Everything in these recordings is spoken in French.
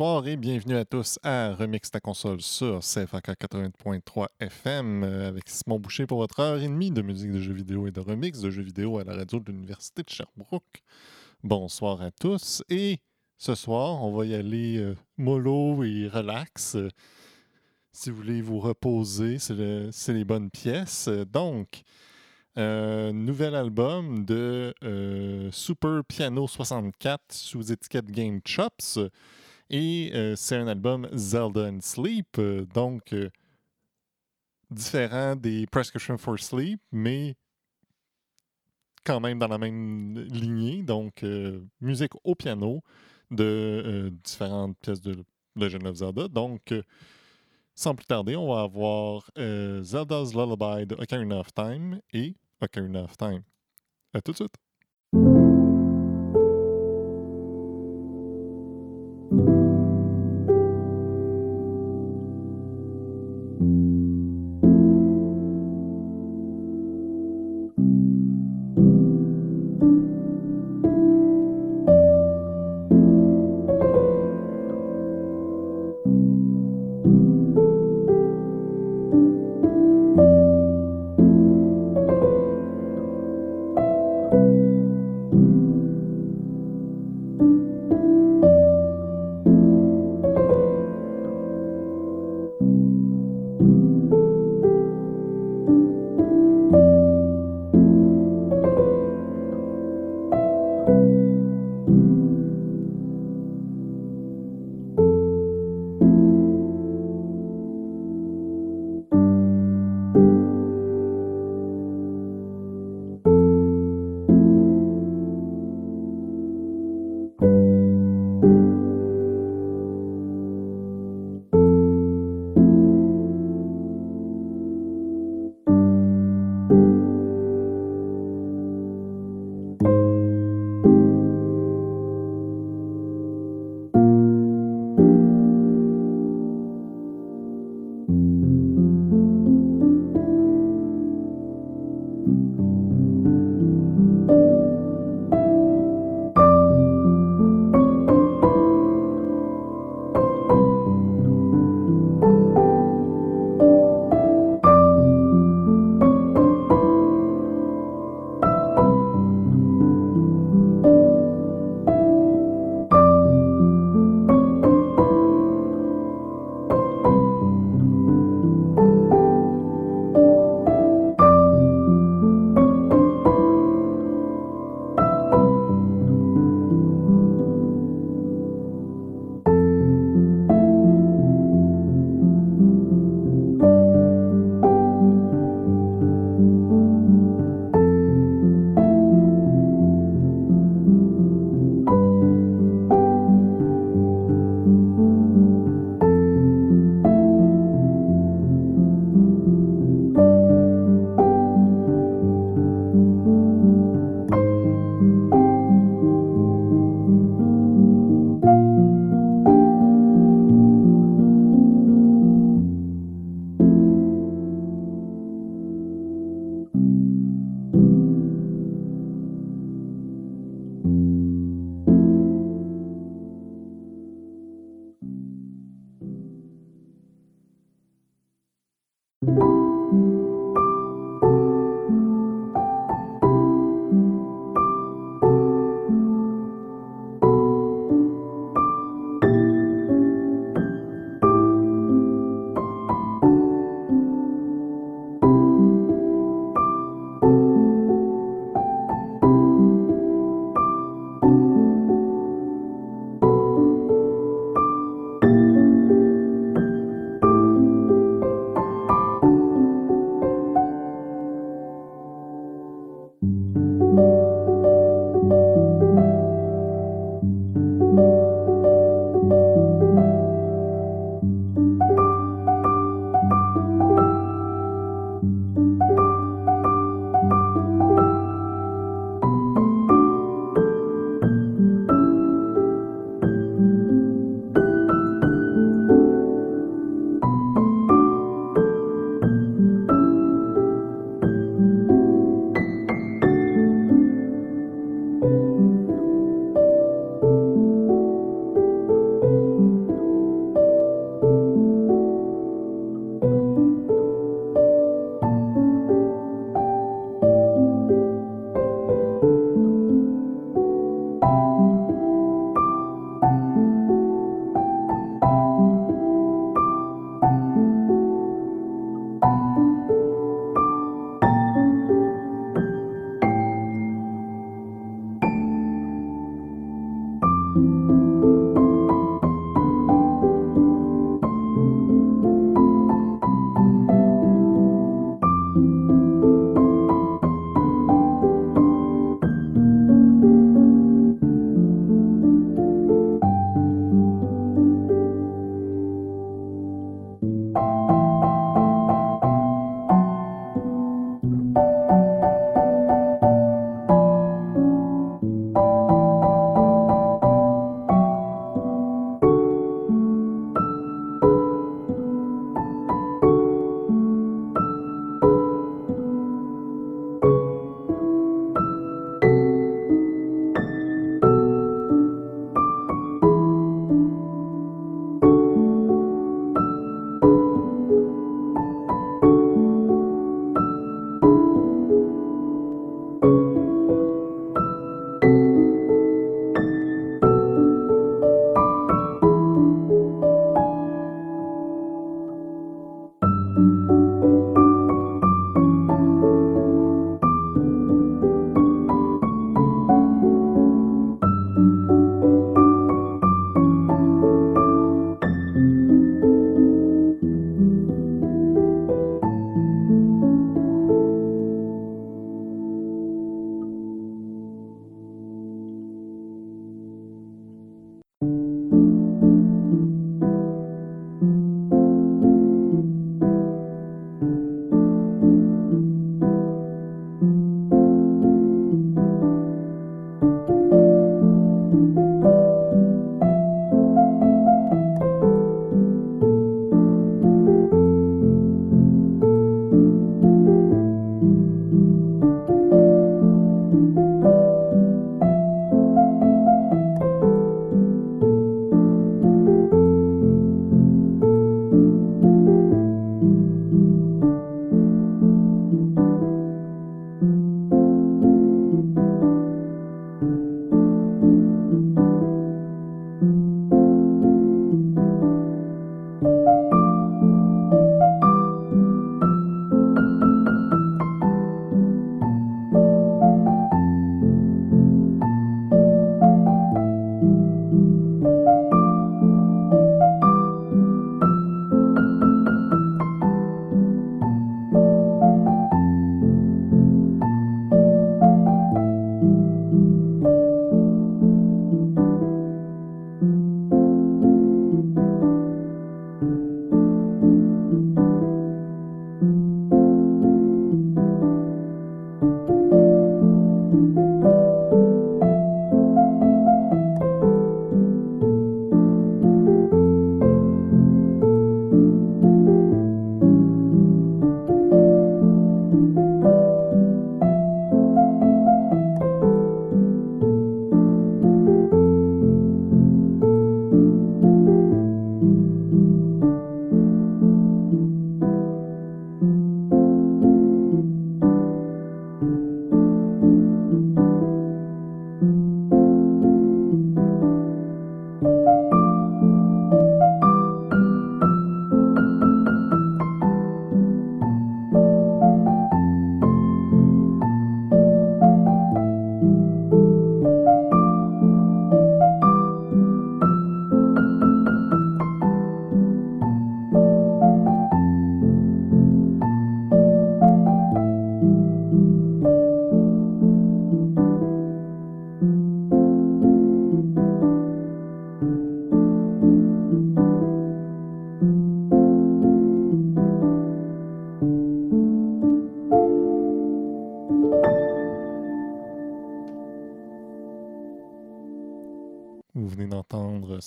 Bonsoir et bienvenue à tous à Remix ta console sur CFAK 80.3 FM avec Simon Boucher pour votre heure et demie de musique de jeux vidéo et de remix de jeux vidéo à la radio de l'Université de Sherbrooke. Bonsoir à tous et ce soir, on va y aller euh, mollo et relax. Si vous voulez vous reposer, c'est le- c'est les bonnes pièces. Donc, euh, nouvel album de euh, Super Piano 64 sous étiquette Game Chops. Et euh, c'est un album Zelda and Sleep, euh, donc euh, différent des Prescription for Sleep, mais quand même dans la même lignée. Donc, musique au piano de différentes pièces de Legend of Zelda. Donc, sans plus tarder, on va avoir Zelda's Lullaby de Ocarina of Time et Ocarina of Time. À tout de suite.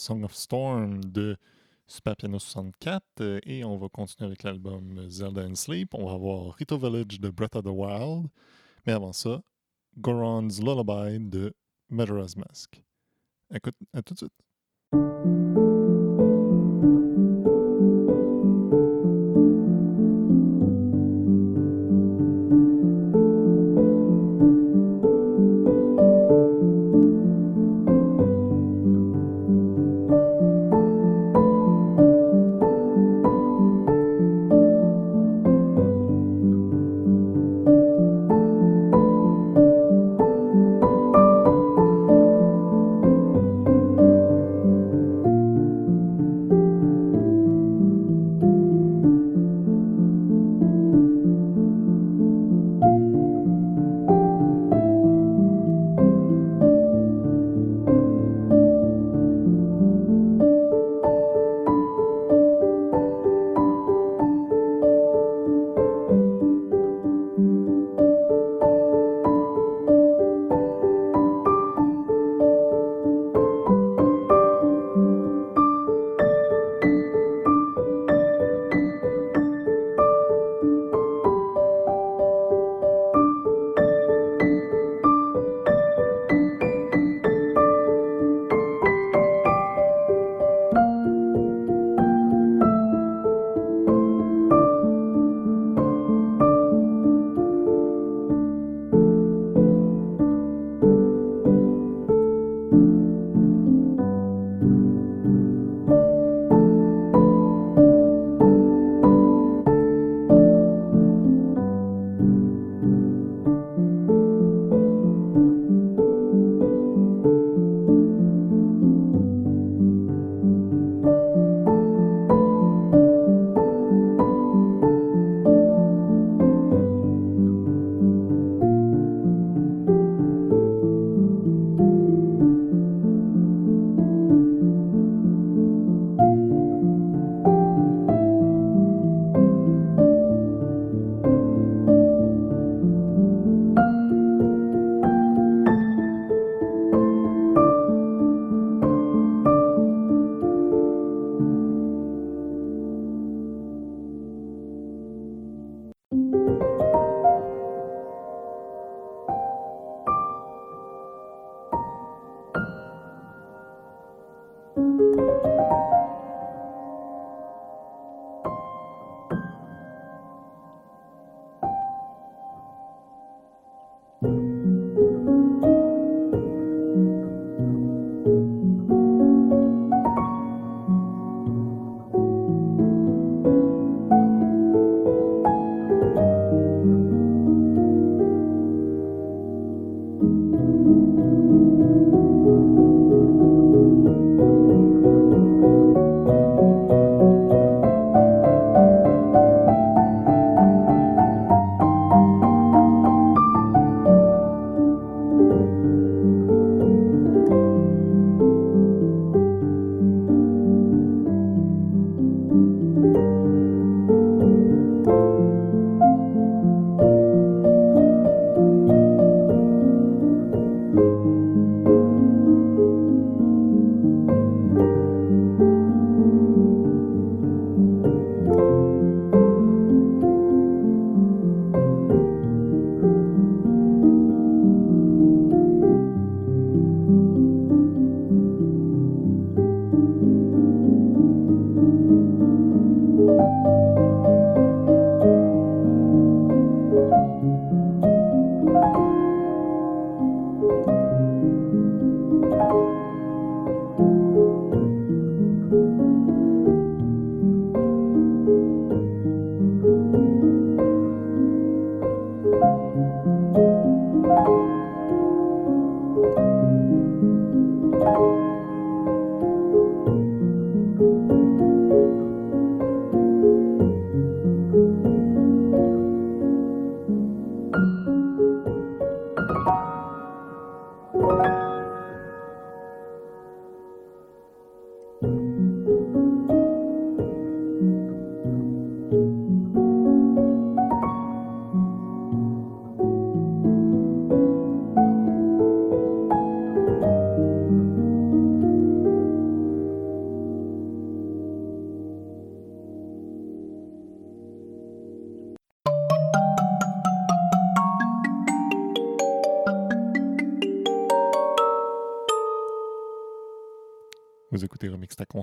Song of Storm de Super Piano 64 euh, et on va continuer avec l'album Zelda and Sleep. On va avoir Rito Village de Breath of the Wild. Mais avant ça, Goron's Lullaby de Majora's Mask. Écoute, à tout de suite.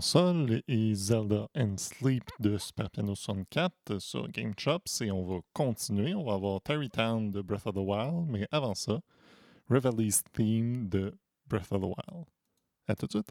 Console et Zelda and Sleep de Super Piano 64 sur Game Chops et on va continuer. On va avoir Terrytown de Breath of the Wild, mais avant ça, Revelry's Theme de Breath of the Wild. À tout de suite.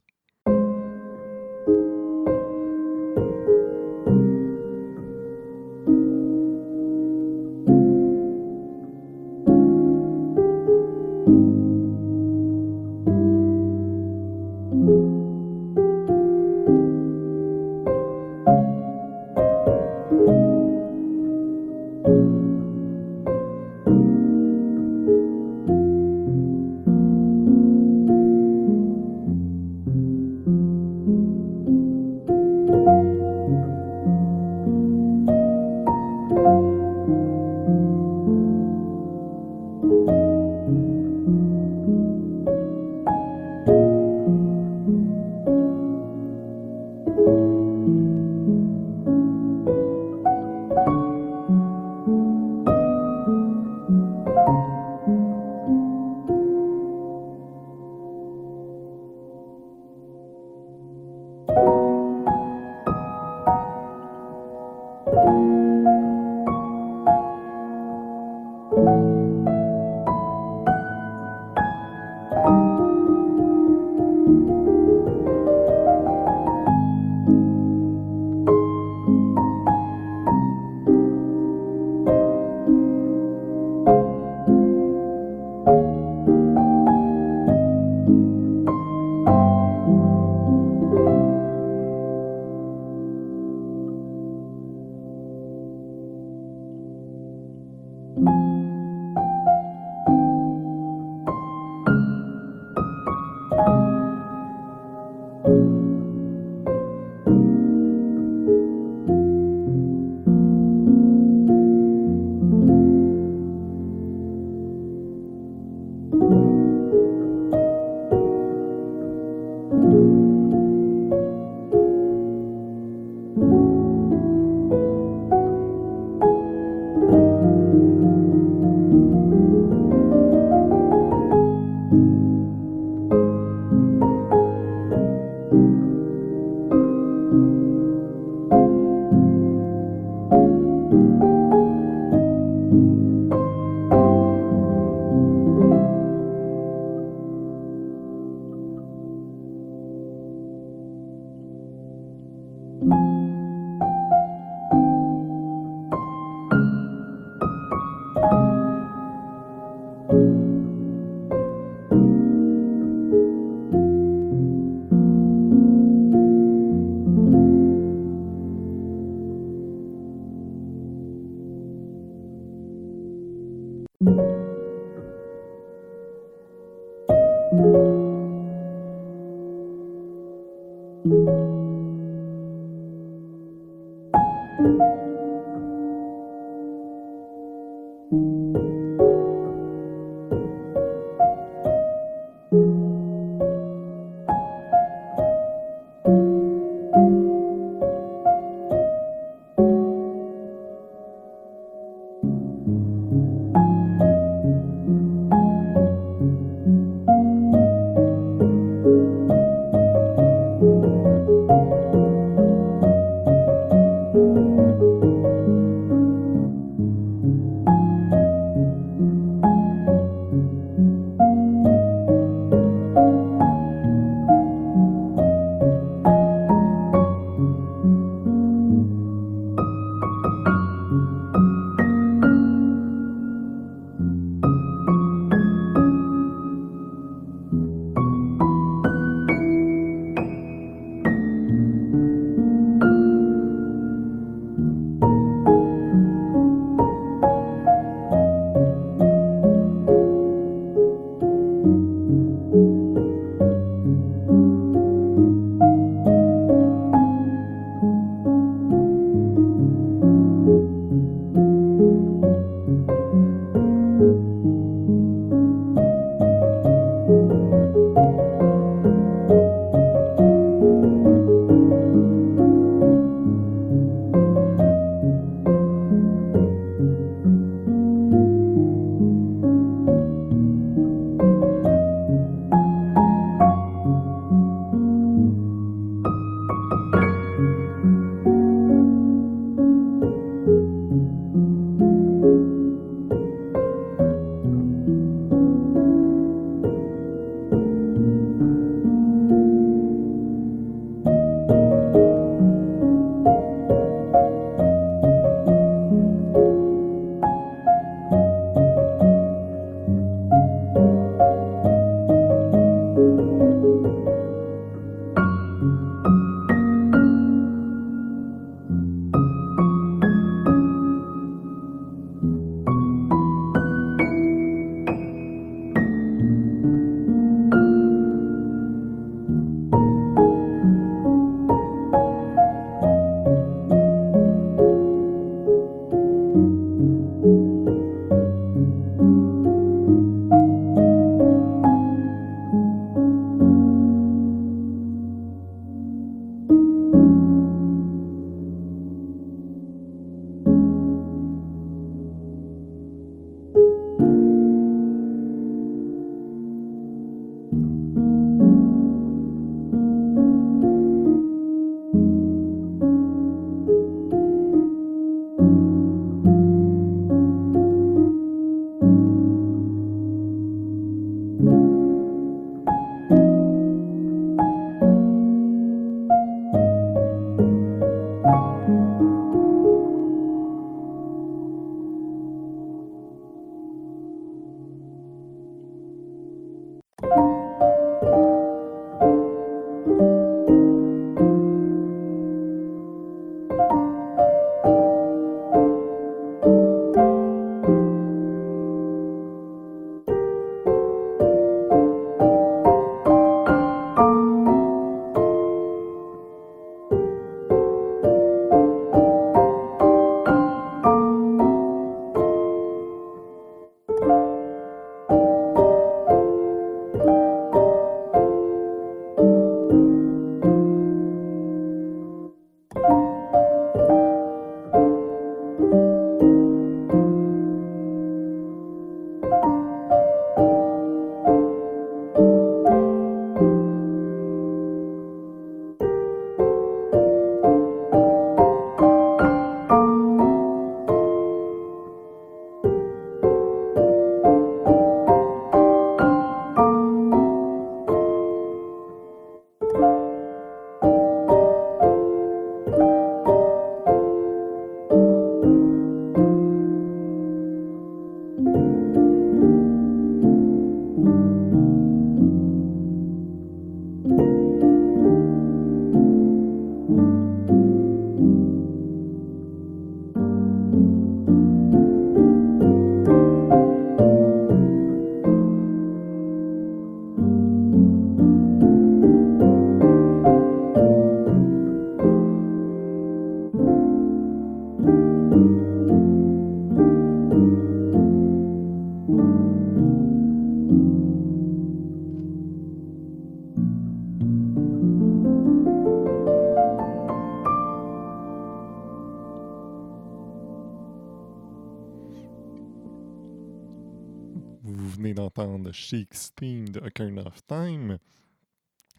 de Shakespeare de Ocarina of Time.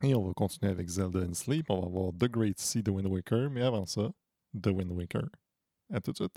Et on va continuer avec Zelda and Sleep. On va avoir The Great Sea de Wind Waker, mais avant ça, The Wind Waker. À tout de suite.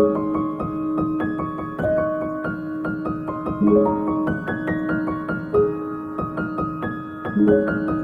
thank you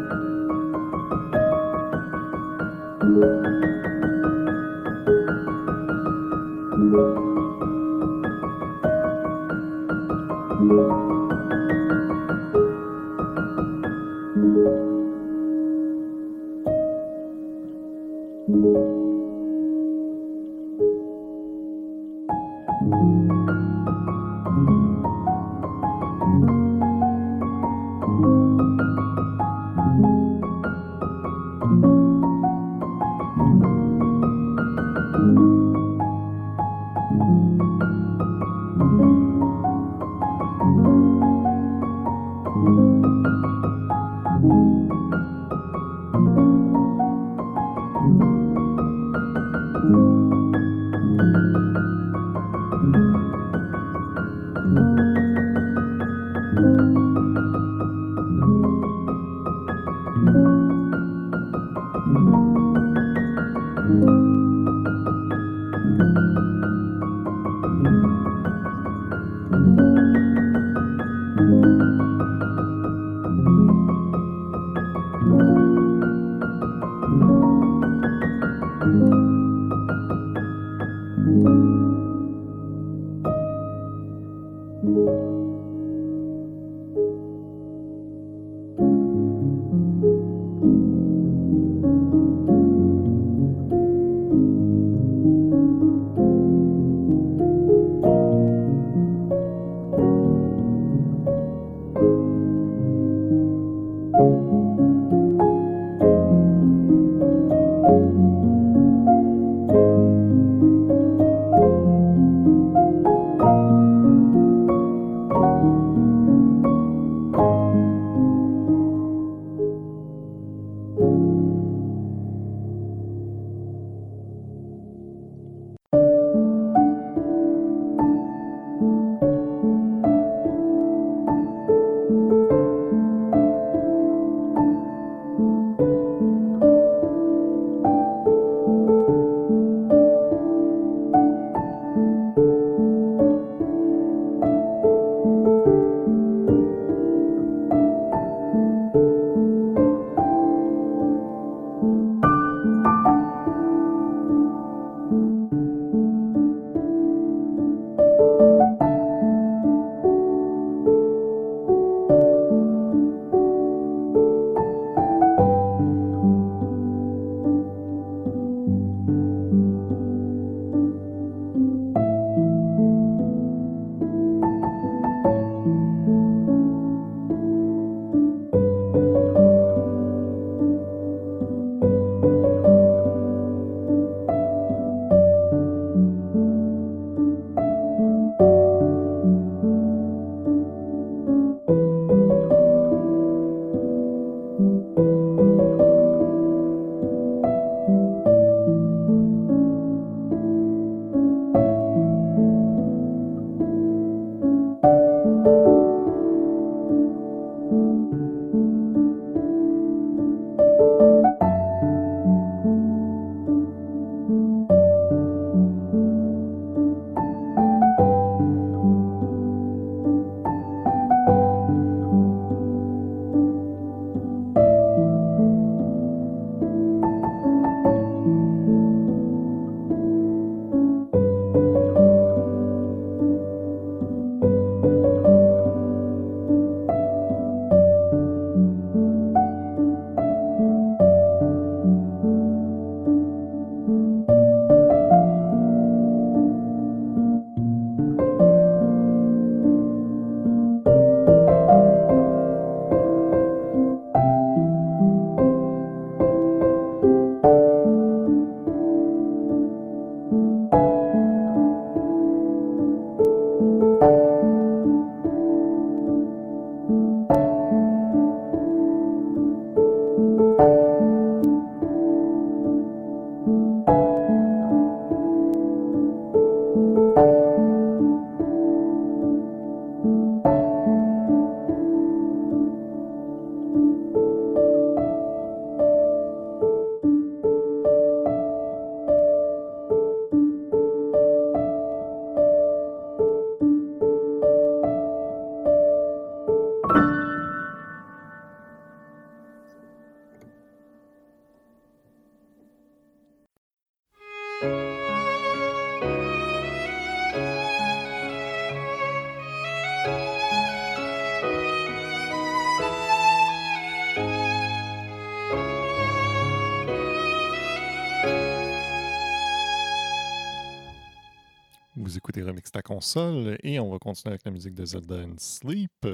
et on va continuer avec la musique de Zelda and Sleep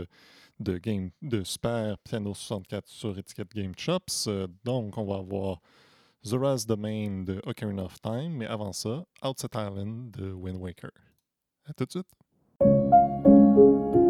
de, game, de Super Piano 64 sur étiquette Game Chops. Donc, on va avoir Zora's Domain de Ocarina of Time, mais avant ça, Outset Island de Wind Waker. À tout de suite!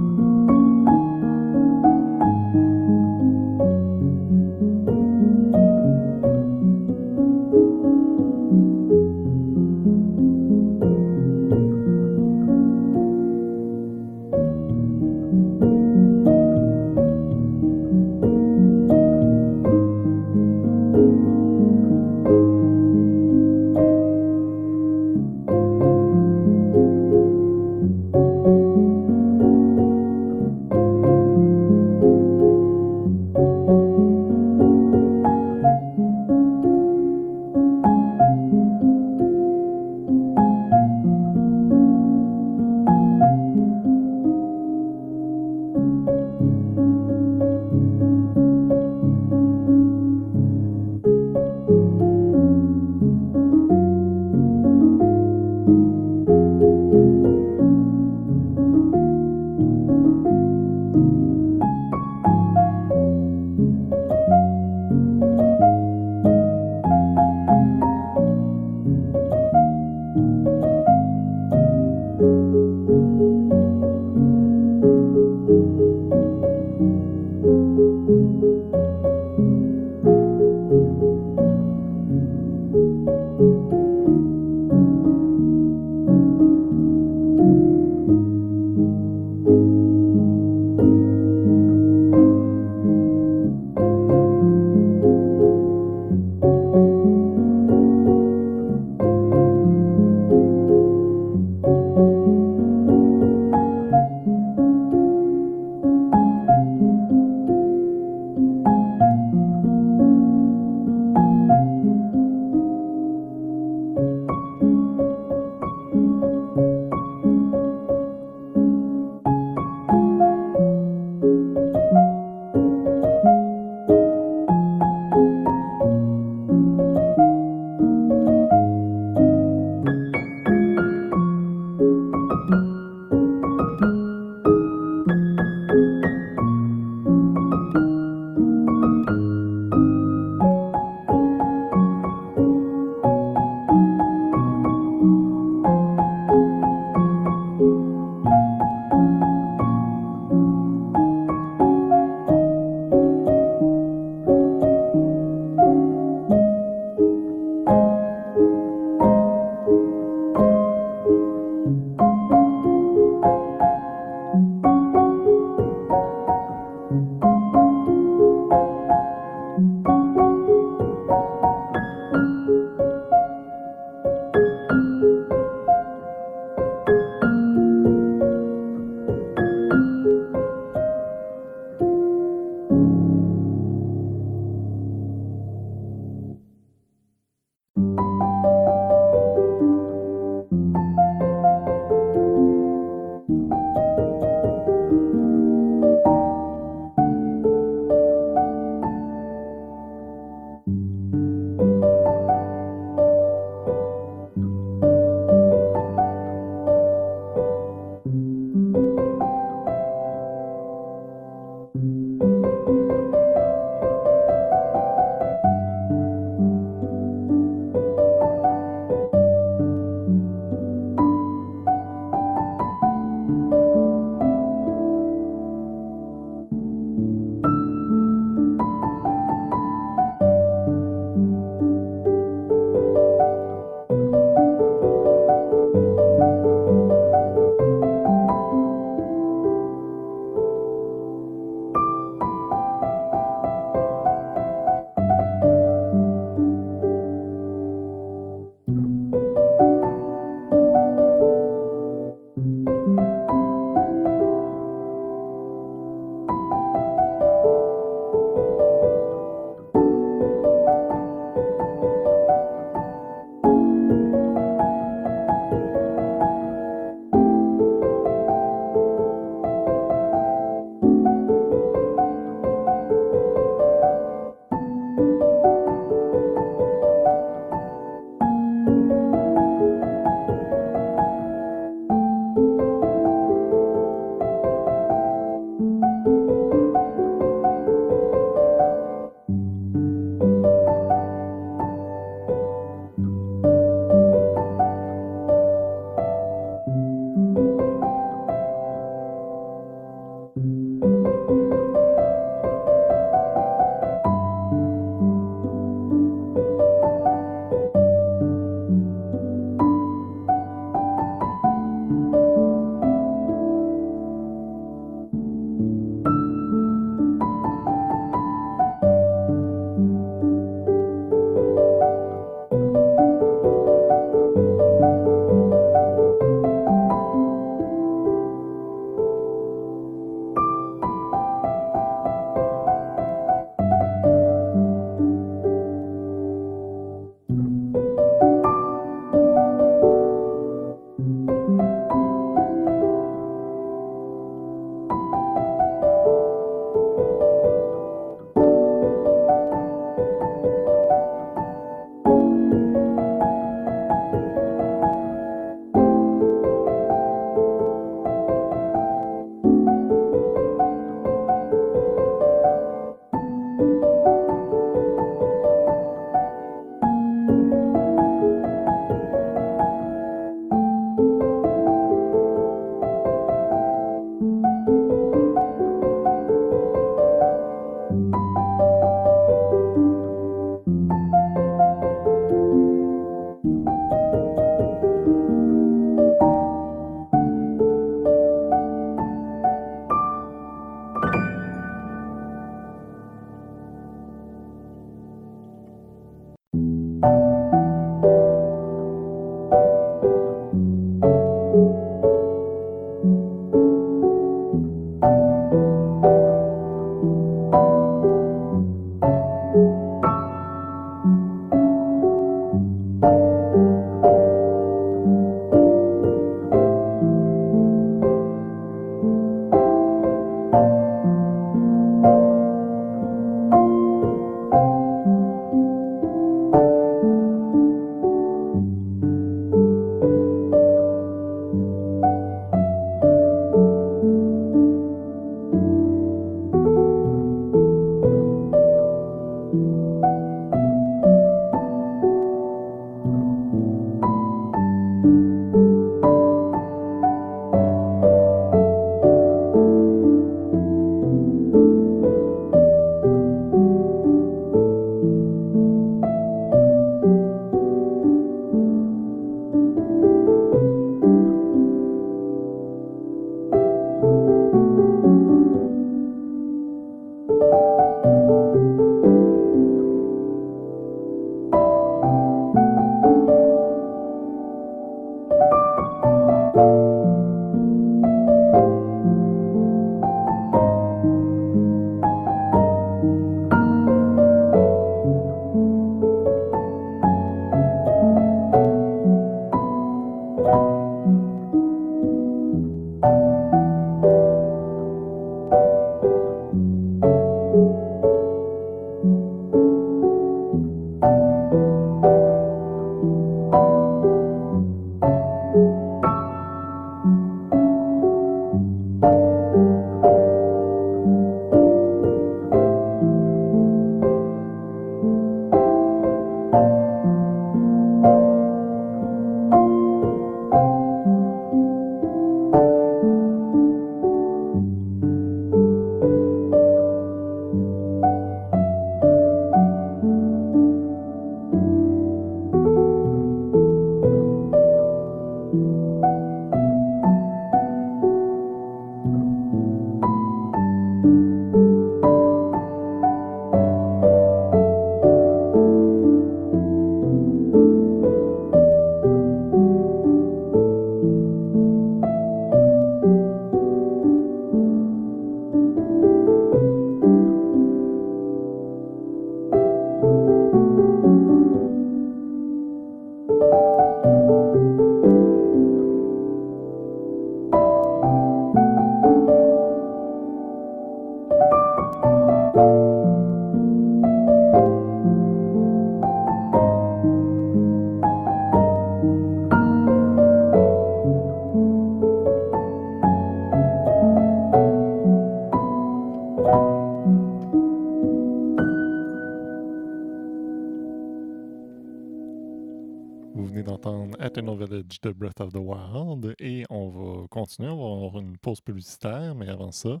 De Breath of the Wild et on va continuer. On va avoir une pause publicitaire, mais avant ça,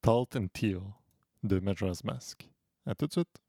Talt and Teal de Majora's Mask. À tout de suite!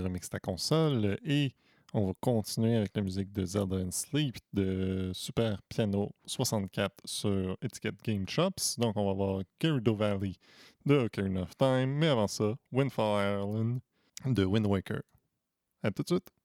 Remix ta console et on va continuer avec la musique de Zelda and Sleep de Super Piano 64 sur étiquette Game Shops. Donc on va voir Gerudo Valley de Ocarina of Time, mais avant ça, Windfall Island de Wind Waker. À tout de suite!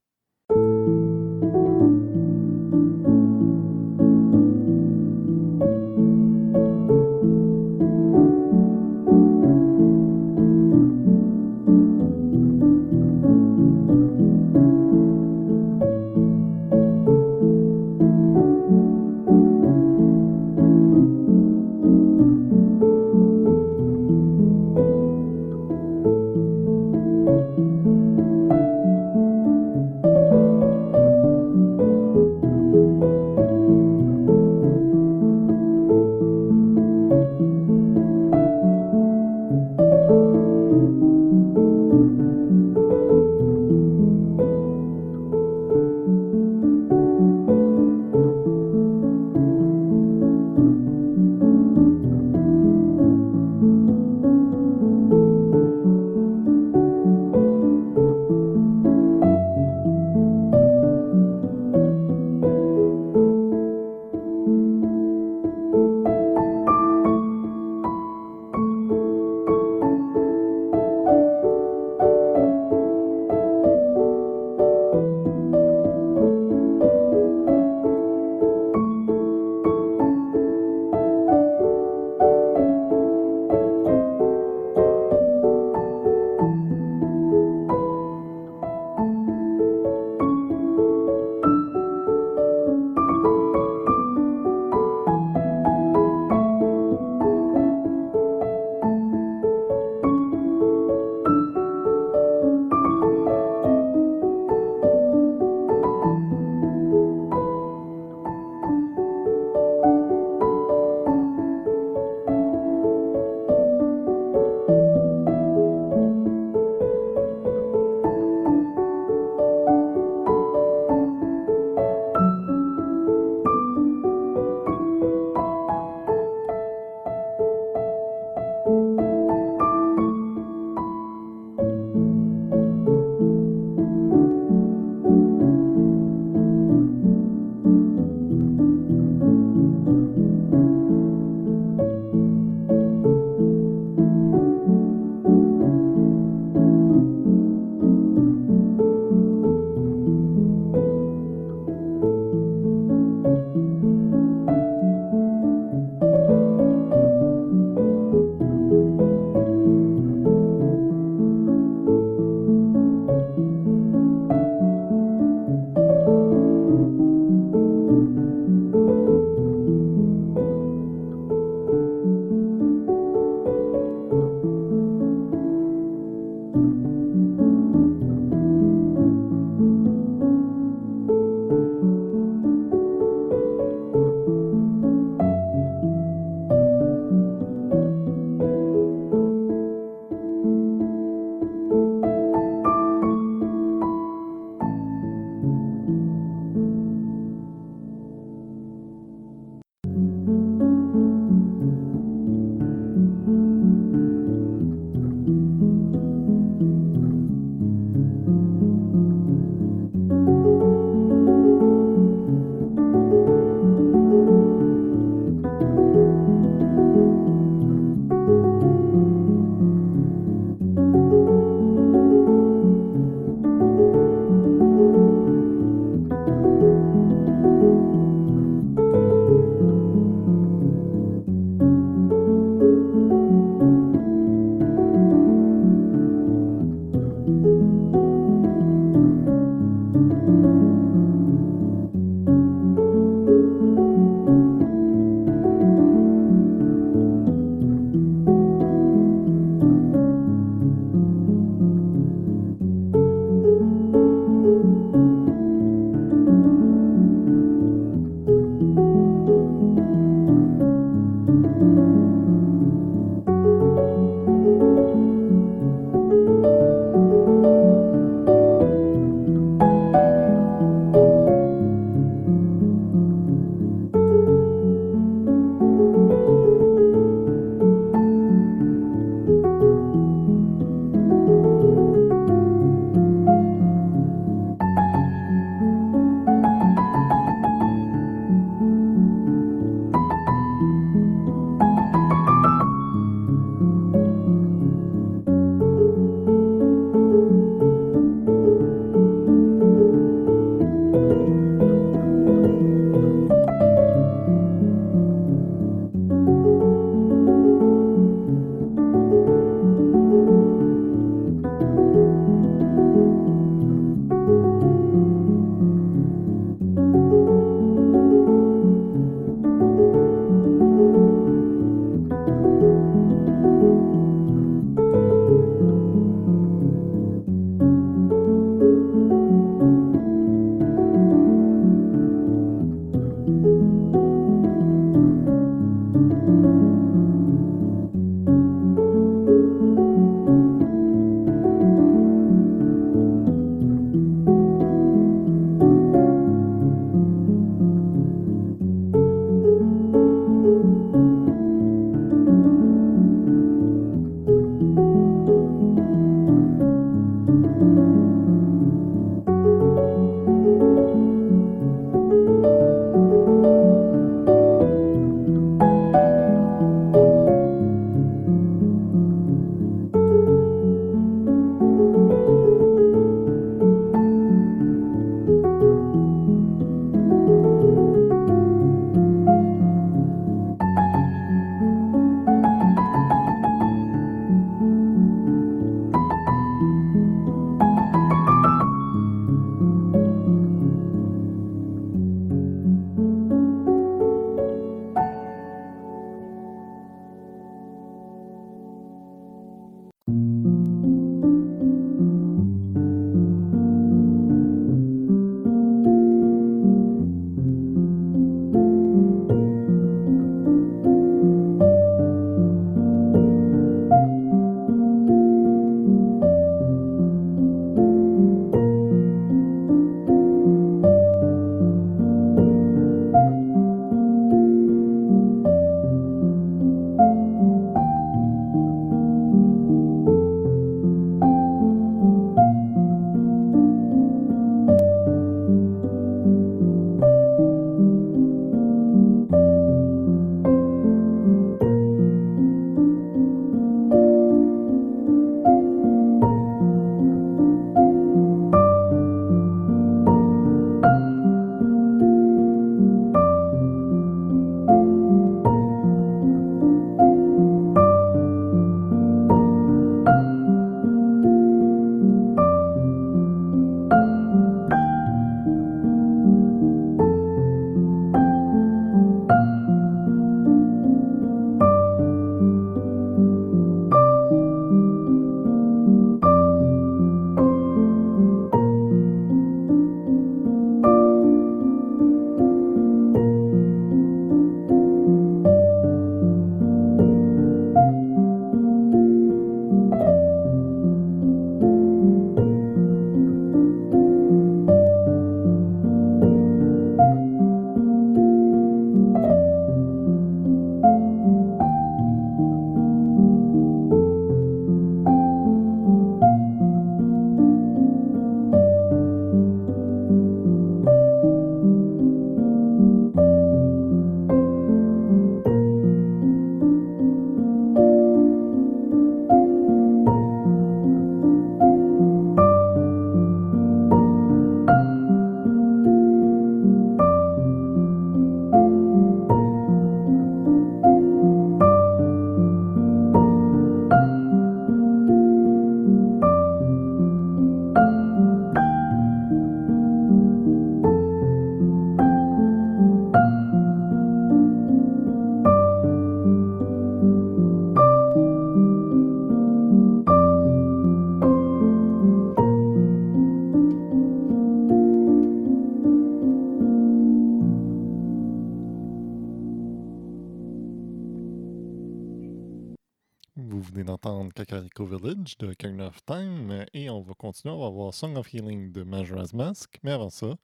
Kakariko Village de King of Time et on va continuer. On va voir Song of Healing de Majora's Mask. Mais avant ça,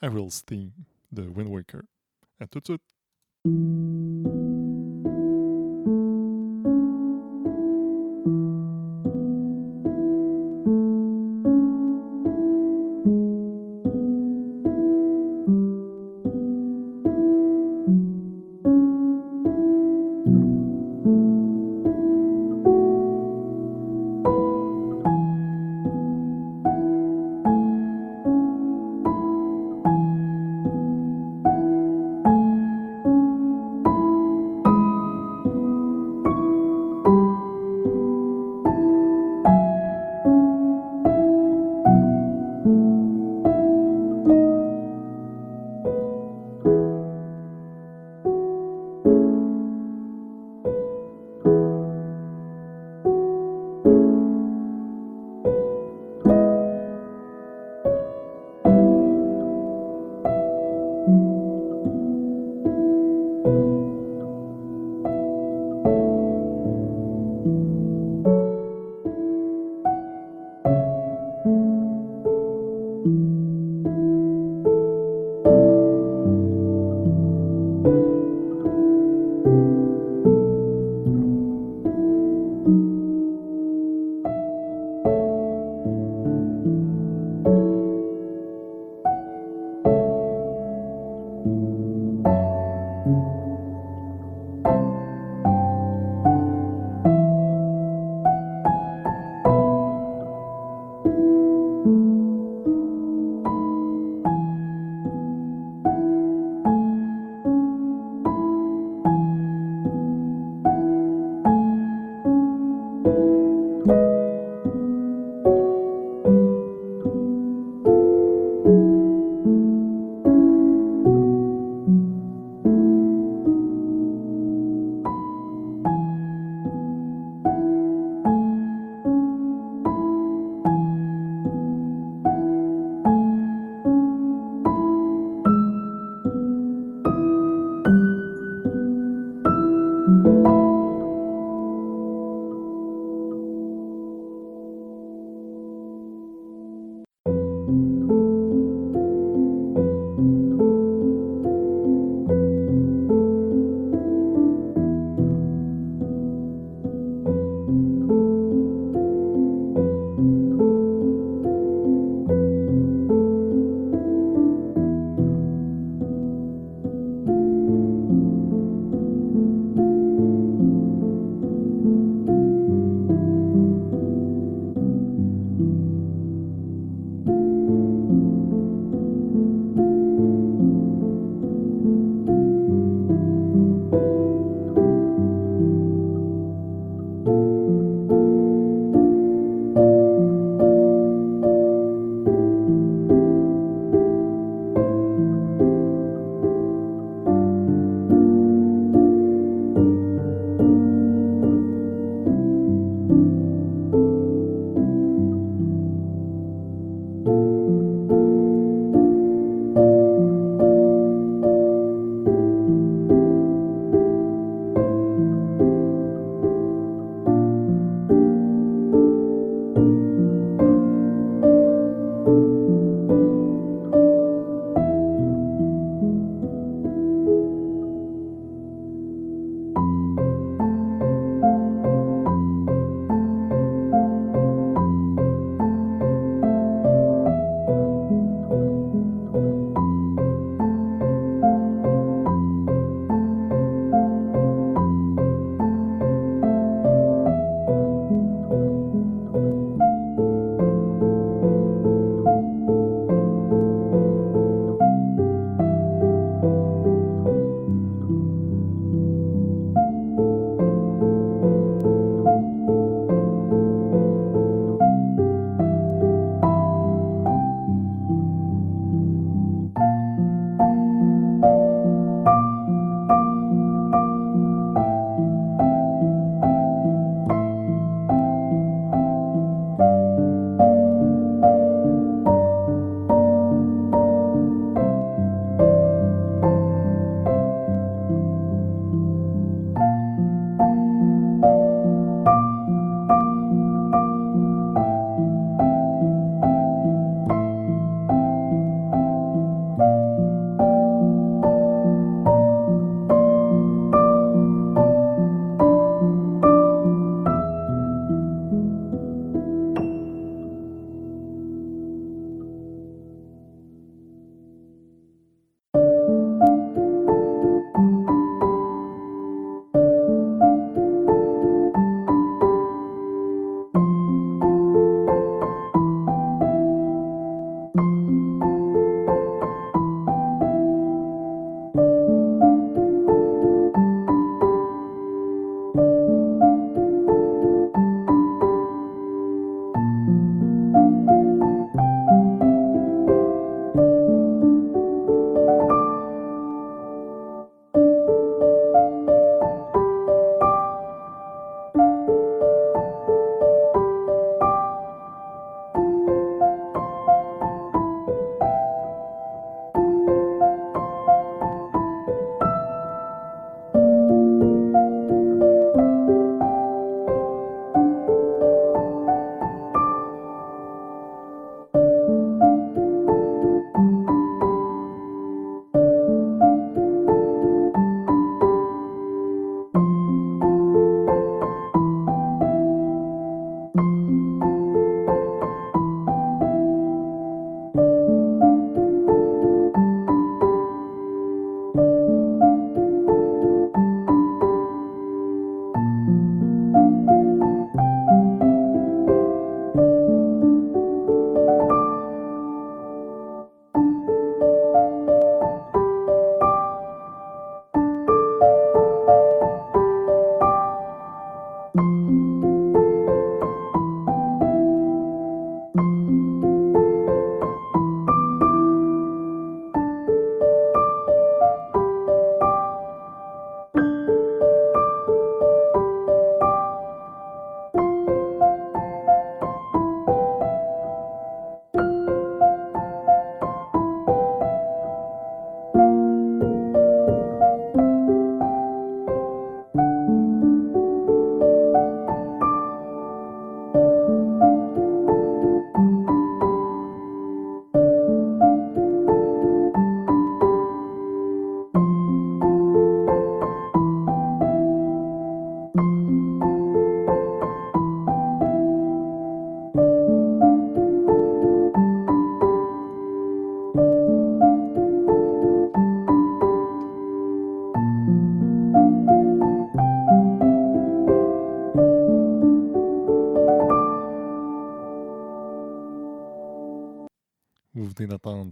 Aril's Theme de Wind Waker. À tout de suite.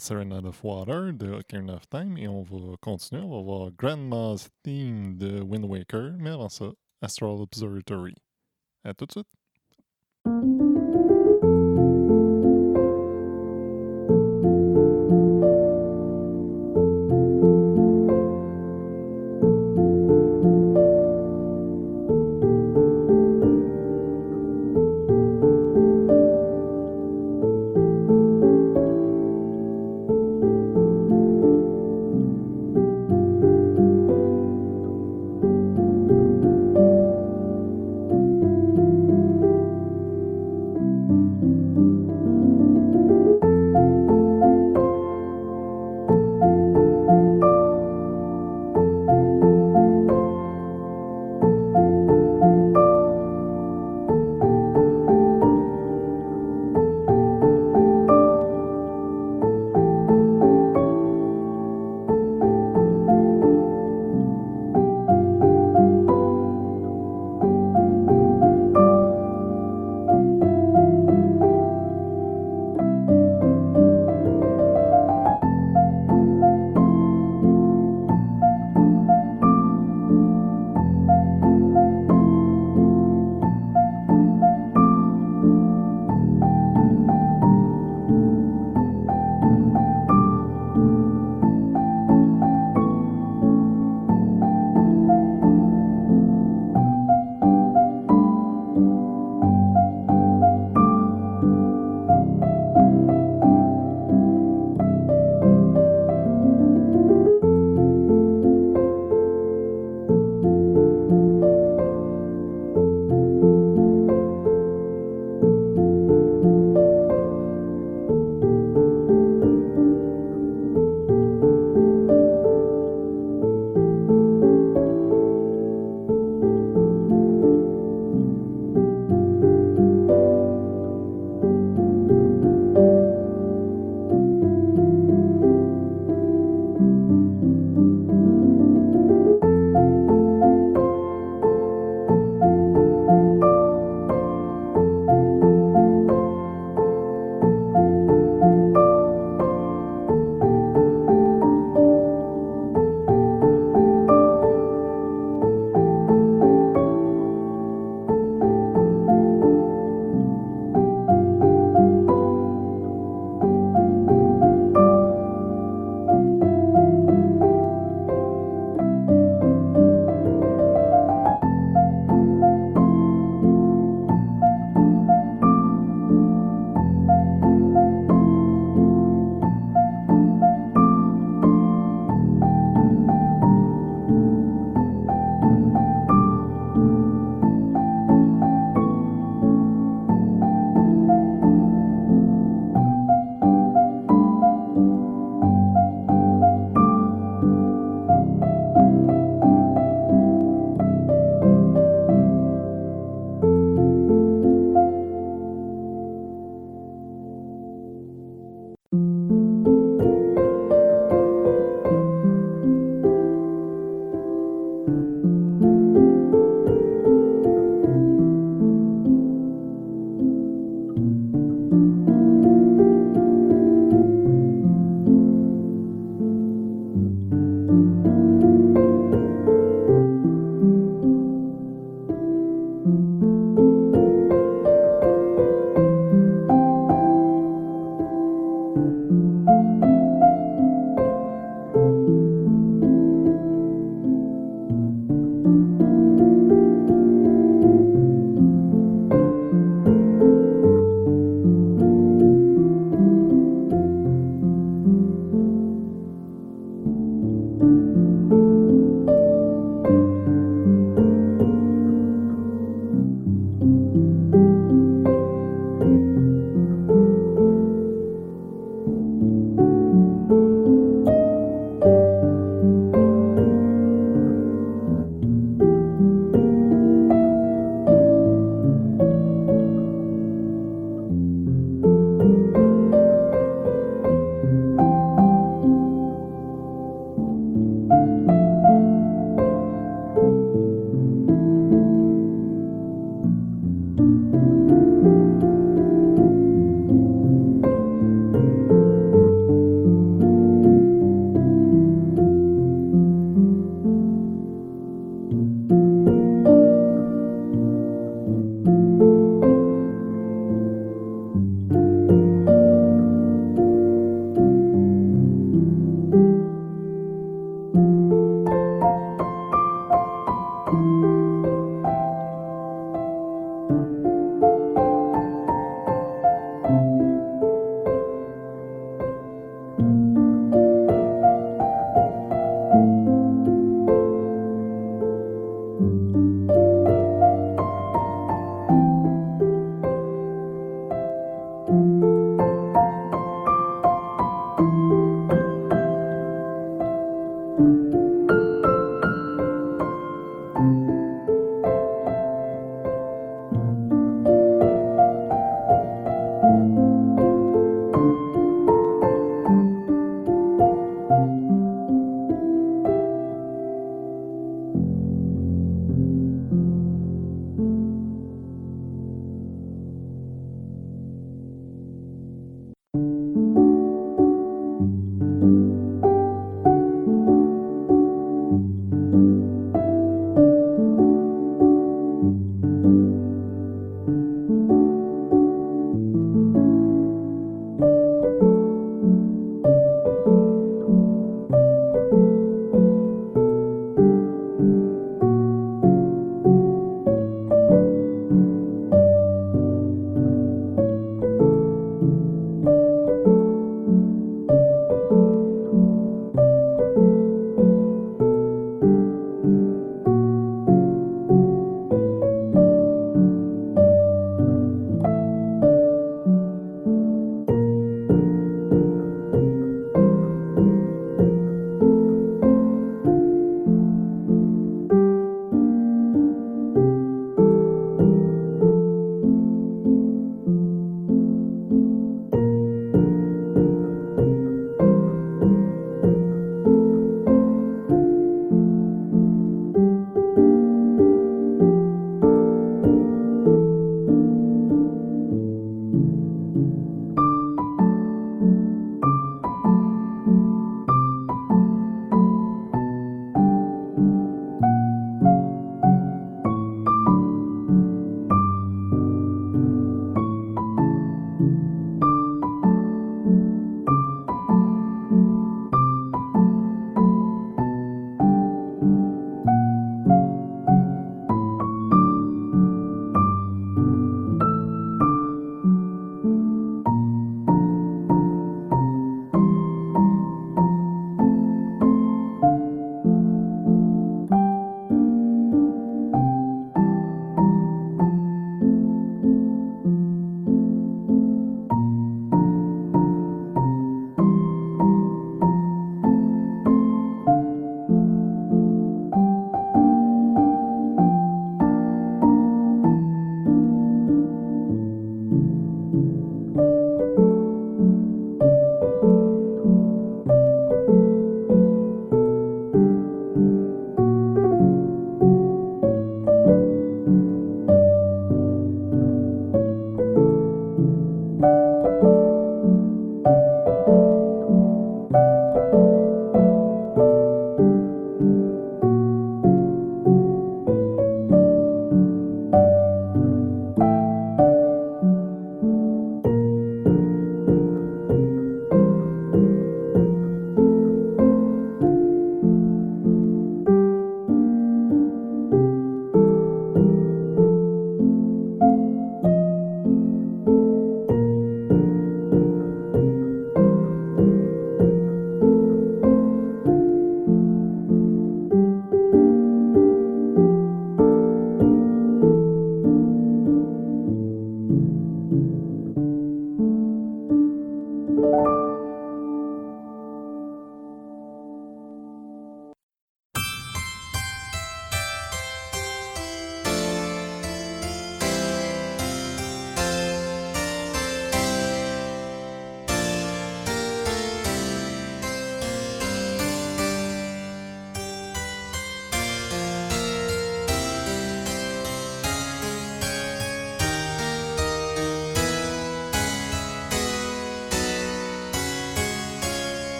Serenade of Water de Ocarina of Time et on va continuer. On va voir Grandma's Theme de Wind Waker, mais avant ça, Astral Observatory. À tout de suite.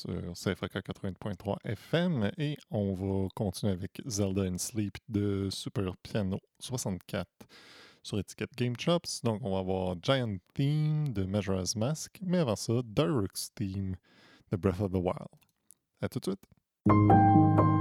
Sur CFAK 80.3 FM et on va continuer avec Zelda and Sleep de Super Piano 64 sur étiquette Game Chops. Donc on va avoir Giant Theme de Majora's Mask, mais avant ça, Dark's Theme The Breath of the Wild. À tout de suite.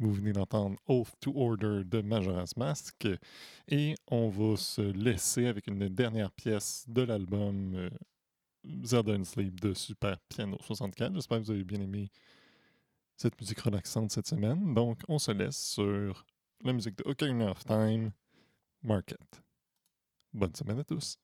Vous venez d'entendre Oath to Order de Majora's Mask. Et on va se laisser avec une dernière pièce de l'album euh, Zelda and Sleep de Super Piano 64. J'espère que vous avez bien aimé cette musique relaxante cette semaine. Donc, on se laisse sur la musique de Ocarina of Time, Market. Bonne semaine à tous.